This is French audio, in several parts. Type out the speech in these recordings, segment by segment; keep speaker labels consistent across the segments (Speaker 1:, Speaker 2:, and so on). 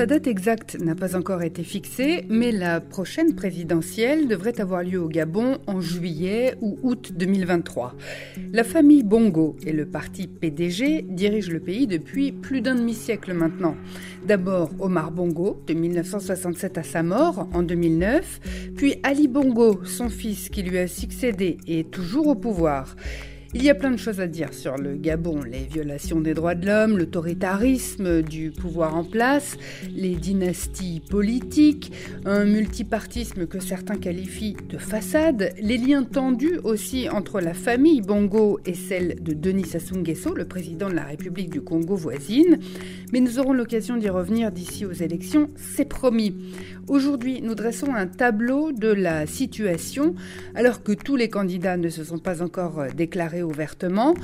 Speaker 1: Sa date exacte n'a pas encore été fixée, mais la prochaine présidentielle devrait avoir lieu au Gabon en juillet ou août 2023. La famille Bongo et le parti PDG dirigent le pays depuis plus d'un demi-siècle maintenant. D'abord Omar Bongo, de 1967 à sa mort en 2009, puis Ali Bongo, son fils qui lui a succédé et est toujours au pouvoir. Il y a plein de choses à dire sur le Gabon, les violations des droits de l'homme, l'autoritarisme du pouvoir en place, les dynasties politiques, un multipartisme que certains qualifient de façade, les liens tendus aussi entre la famille Bongo et celle de Denis Sassou Nguesso, le président de la République du Congo voisine. Mais nous aurons l'occasion d'y revenir d'ici aux élections, c'est promis. Aujourd'hui, nous dressons un tableau de la situation alors que tous les candidats ne se sont pas encore déclarés ouvertement,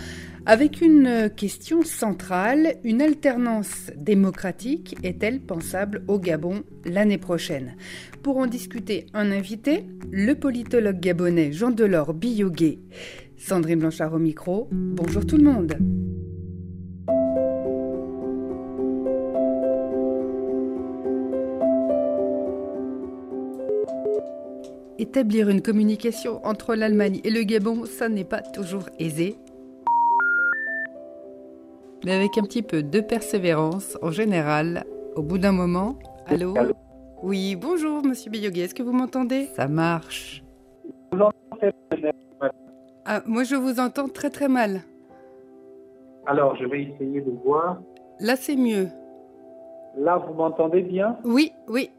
Speaker 1: avec une question centrale, une alternance démocratique est-elle pensable au Gabon l'année prochaine? Pour en discuter, un invité, le politologue gabonais Jean Delors Biyogué. Sandrine Blanchard au micro, bonjour tout le monde. Établir une communication entre l'Allemagne et le Gabon, ça n'est pas toujours aisé. Mais avec un petit peu de persévérance, en général, au bout d'un moment. Allô? Oui, bonjour Monsieur Biyogi, est-ce que vous m'entendez? Ça marche. Ah, moi je vous entends très très mal.
Speaker 2: Alors je vais essayer de voir.
Speaker 1: Là c'est mieux.
Speaker 2: Là vous m'entendez bien?
Speaker 1: Oui, oui.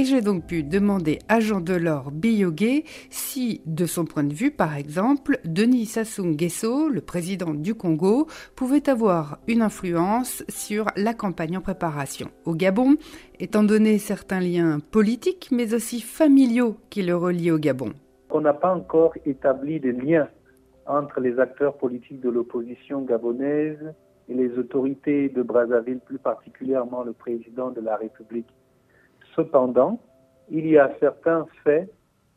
Speaker 1: Et j'ai donc pu demander à Jean Delors Biyogué si, de son point de vue par exemple, Denis Sassou Nguesso, le président du Congo, pouvait avoir une influence sur la campagne en préparation au Gabon, étant donné certains liens politiques mais aussi familiaux qui le relient au Gabon.
Speaker 2: On n'a pas encore établi de liens entre les acteurs politiques de l'opposition gabonaise et les autorités de Brazzaville, plus particulièrement le président de la République. Cependant, il y a certains faits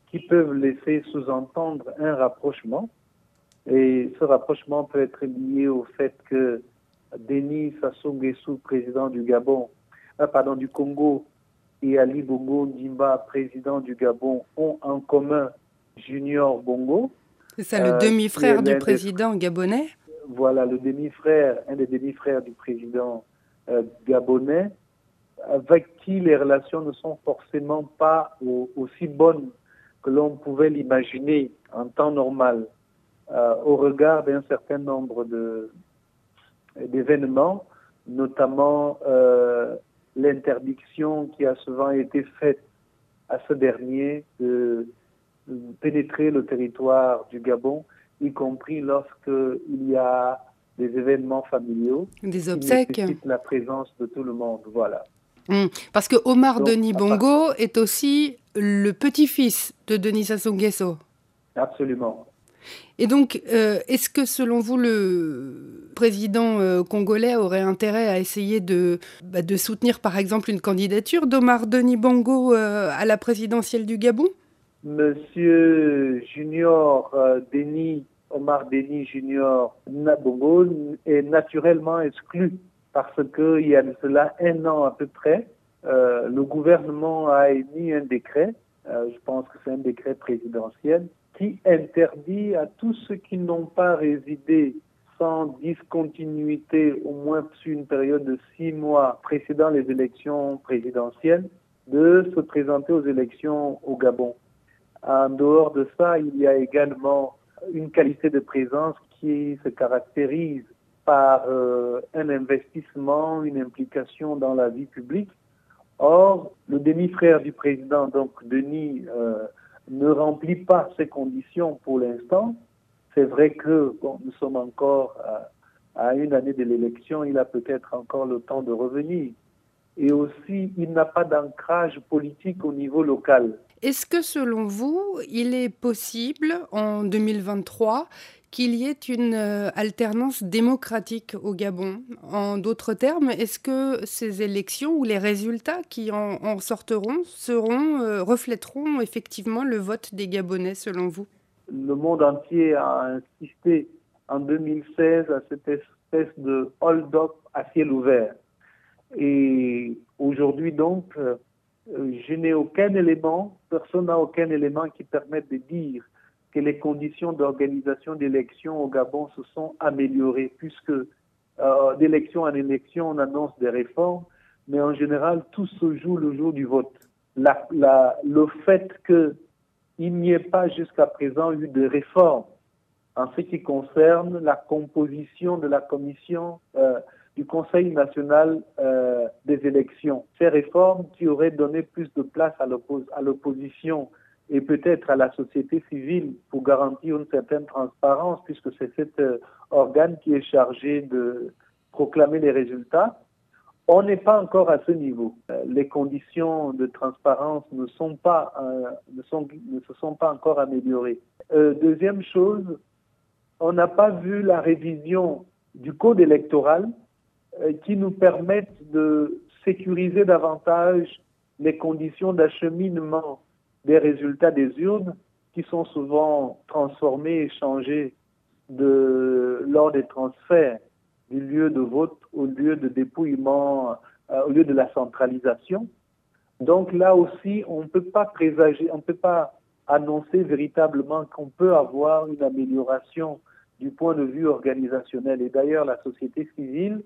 Speaker 2: qui peuvent laisser sous-entendre un rapprochement. Et ce rapprochement peut être lié au fait que Denis Sassou Nguesso, président du Gabon, euh, pardon, du Congo, et Ali Bongo Ndimba, président du Gabon, ont en commun Junior Bongo.
Speaker 1: C'est ça, le euh, demi-frère du président gabonais?
Speaker 2: Voilà, le demi-frère, un des demi-frères du président euh, gabonais, avec qui les relations ne sont forcément pas aussi bonnes que l'on pouvait l'imaginer en temps normal, euh, au regard d'un certain nombre d'événements, notamment euh, l'interdiction qui a souvent été faite à ce dernier de, pénétrer le territoire du Gabon, y compris lorsqu'il y a des événements familiaux.
Speaker 1: Des obsèques. Qui
Speaker 2: la présence de tout le monde. Voilà.
Speaker 1: Hmm. Parce que Omar Denis Bongo est aussi le petit-fils de Denis Sassou Nguesso.
Speaker 2: Absolument.
Speaker 1: Et donc, euh, est-ce que selon vous, le président euh, congolais aurait intérêt à essayer de, bah, de soutenir par exemple une candidature d'Omar Denis Bongo euh, à la présidentielle du Gabon?
Speaker 2: Monsieur Junior Denis, Omar Denis Junior Bongo est naturellement exclu parce qu'il y a de cela un an à peu près, euh, le gouvernement a émis un décret, euh, je pense que c'est un décret présidentiel, qui interdit à tous ceux qui n'ont pas résidé sans discontinuité au moins sur une période de six mois précédant les élections présidentielles de se présenter aux élections au Gabon. En dehors de ça, il y a également une qualité de présence qui se caractérise par euh, un investissement, une implication dans la vie publique. Or, le demi-frère du président, donc Denis, euh, ne remplit pas ces conditions pour l'instant. C'est vrai que nous sommes encore à une année de l'élection, il a peut-être encore le temps de revenir. Et aussi, il n'a pas d'ancrage politique au niveau local.
Speaker 1: Est-ce que selon vous, il est possible en 2023 qu'il y ait une euh, alternance démocratique au Gabon. En d'autres termes, est-ce que ces élections ou les résultats qui en, sortiront seront, euh, effectivement le vote des Gabonais selon vous?
Speaker 2: Le monde entier a insisté en 2016 à cette espèce de hold-up à ciel ouvert. Et aujourd'hui donc, euh, je n'ai aucun élément, personne n'a aucun élément qui permette de dire que les conditions d'organisation d'élections au Gabon se sont améliorées, puisque euh, d'élection en élection, on annonce des réformes, mais en général, tout se joue le jour du vote. Le fait qu'il n'y ait pas jusqu'à présent eu de réformes en ce qui concerne la composition de la commission euh, du Conseil national euh, des élections. Ces réformes qui auraient donné plus de place à l'opposition et peut-être à la société civile pour garantir une certaine transparence, puisque c'est cet euh, organe qui est chargé de proclamer les résultats. On n'est pas encore à ce niveau. Euh, les conditions de transparence ne, sont pas, euh, ne, sont, ne se sont pas encore améliorées. deuxième chose, on n'a pas vu la révision du code électoral qui nous permette de sécuriser davantage les conditions d'acheminement des résultats des urnes qui sont souvent transformés et changés lors des transferts du lieu de vote au lieu de dépouillement, euh, au lieu de la centralisation. Donc là aussi, on ne peut pas présager, on ne peut pas annoncer véritablement qu'on peut avoir une amélioration du point de vue organisationnel. Et d'ailleurs, la société civile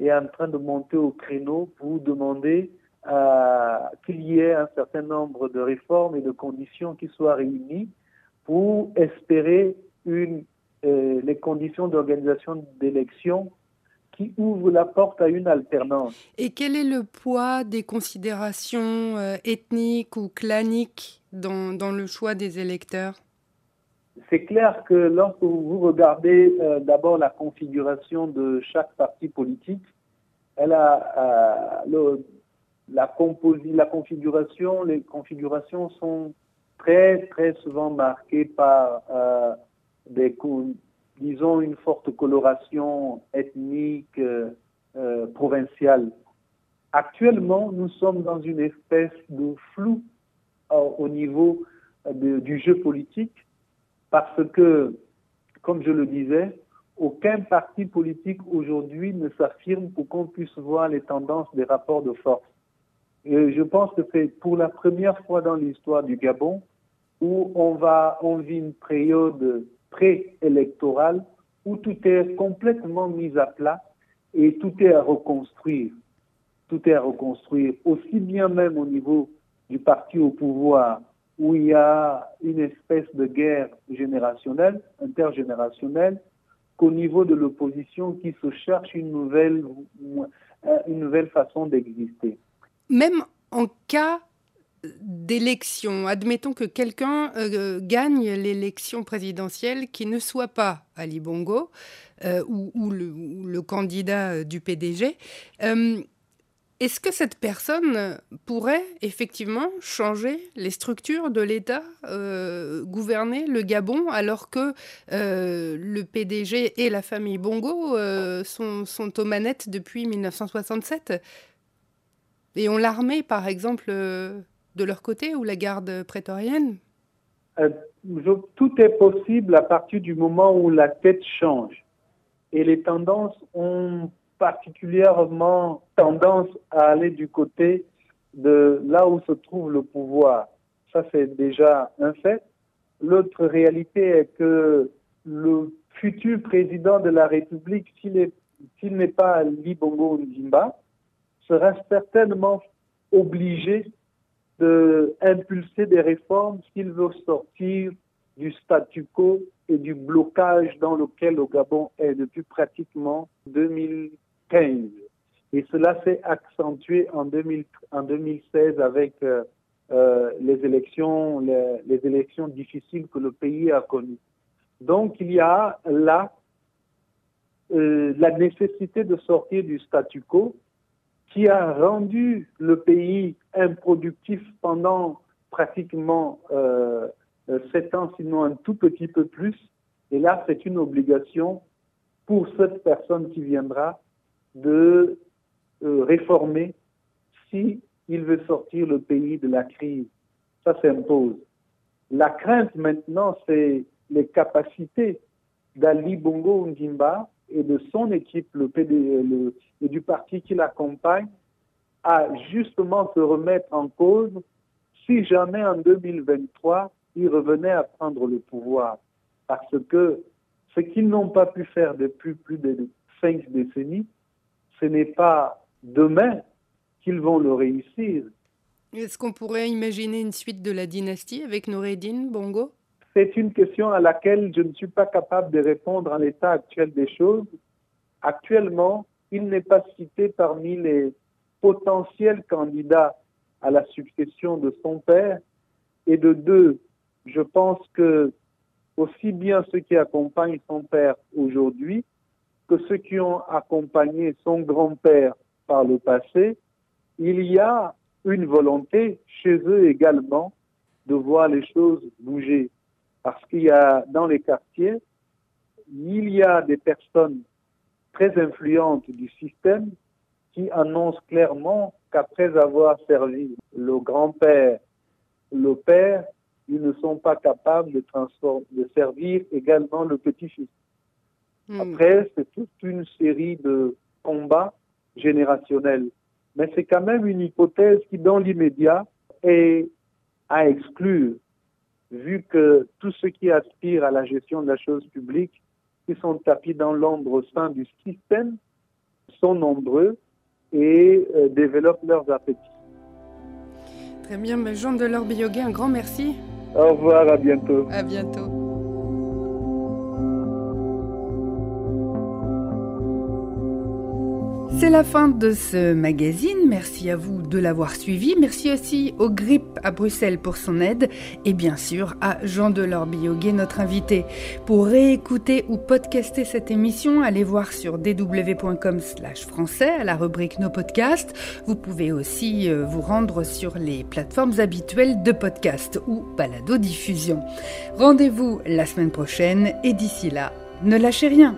Speaker 2: est en train de monter au créneau pour demander qu'il y ait un certain nombre de réformes et de conditions qui soient réunies pour espérer une, euh, les conditions d'organisation d'élections qui ouvrent la porte à une alternance.
Speaker 1: Et quel est le poids des considérations euh, ethniques ou claniques dans, dans, le choix des électeurs?
Speaker 2: C'est clair que lorsque vous regardez euh, d'abord la configuration de chaque parti politique, elle a le, la, la configuration, les configurations sont très, très souvent marquées par euh, des, disons, une forte coloration ethnique euh, euh, provinciale. Actuellement, nous sommes dans une espèce de flou au niveau du jeu politique parce que, comme je le disais, aucun parti politique aujourd'hui ne s'affirme pour qu'on puisse voir les tendances des rapports de force. Je pense que c'est pour la première fois dans l'histoire du Gabon où on va, vit une période préélectorale où tout est complètement mis à plat et tout est à reconstruire. Tout est à reconstruire, aussi bien même au niveau du parti au pouvoir, où il y a une espèce de guerre générationnelle, intergénérationnelle, qu'au niveau de l'opposition qui se cherche une nouvelle, une nouvelle façon d'exister
Speaker 1: même en cas d'élection, admettons que quelqu'un euh, gagne l'élection présidentielle qui ne soit pas Ali Bongo euh, ou, le, candidat du PDG, euh, est-ce que cette personne pourrait effectivement changer les structures de l'État, gouverner le Gabon, alors que le PDG et la famille Bongo sont, aux manettes depuis 1967 et ont l'armée, par exemple, euh, de leur côté ou la garde prétorienne
Speaker 2: euh, Tout est possible à partir du moment où la tête change. Et les tendances ont particulièrement tendance à aller du côté de là où se trouve le pouvoir. Ça, c'est déjà un fait. L'autre réalité est que le futur président de la République, s'il n'est pas Ali Bongo Ndimba, sera certainement obligé d'impulser des réformes s'il veut sortir du statu quo et du blocage dans lequel le Gabon est depuis pratiquement 2015. Et cela s'est accentué en, 2016 avec euh, euh, les, élections, les, élections difficiles que le pays a connues. Donc il y a là euh, la nécessité de sortir du statu quo qui a rendu le pays improductif pendant pratiquement euh, sept ans, sinon un tout petit peu plus. Et là, c'est une obligation pour cette personne qui viendra de euh, réformer si il veut sortir le pays de la crise. Ça s'impose. La crainte maintenant, c'est les capacités d'Ali Bongo Ngimba et de son équipe le PD, et du parti qui l'accompagne à justement se remettre en cause si jamais en 2023 ils revenaient à prendre le pouvoir. Parce que ce qu'ils n'ont pas pu faire depuis plus de cinq décennies, ce n'est pas demain qu'ils vont le réussir.
Speaker 1: Est-ce qu'on pourrait imaginer une suite de la dynastie avec Noureddin Bongo?
Speaker 2: C'est une question à laquelle je ne suis pas capable de répondre en l'état actuel des choses. Actuellement, il n'est pas cité parmi les potentiels candidats à la succession de son père. Et de deux, je pense que aussi bien ceux qui accompagnent son père aujourd'hui que ceux qui ont accompagné son grand-père par le passé, il y a une volonté chez eux également de voir les choses bouger. Parce qu'il y a dans les quartiers, il y a des personnes très influentes du système qui annoncent clairement qu'après avoir servi le grand-père, le père, ils ne sont pas capables de, de servir également le petit-fils. Hmm. Après, c'est toute une série de combats générationnels. Mais c'est quand même une hypothèse qui, dans l'immédiat, est à exclure, vu que tous ceux qui aspirent à la gestion de la chose publique, qui sont tapis dans l'ombre au sein du système, sont nombreux et euh, développent leurs appétits.
Speaker 1: Très bien, mais Jean de Bioguet, un grand merci.
Speaker 2: Au revoir, à bientôt.
Speaker 1: À bientôt. C'est la fin de ce magazine. Merci à vous de l'avoir suivi. Merci aussi au GRIP à Bruxelles pour son aide et bien sûr à Jean Delors Bioguet, notre invité. Pour réécouter ou podcaster cette émission, allez voir sur dw.com slash français à la rubrique Nos podcasts. Vous pouvez aussi euh, vous rendre sur les plateformes habituelles de podcast ou balado diffusion. Rendez-vous la semaine prochaine et d'ici là, ne lâchez rien.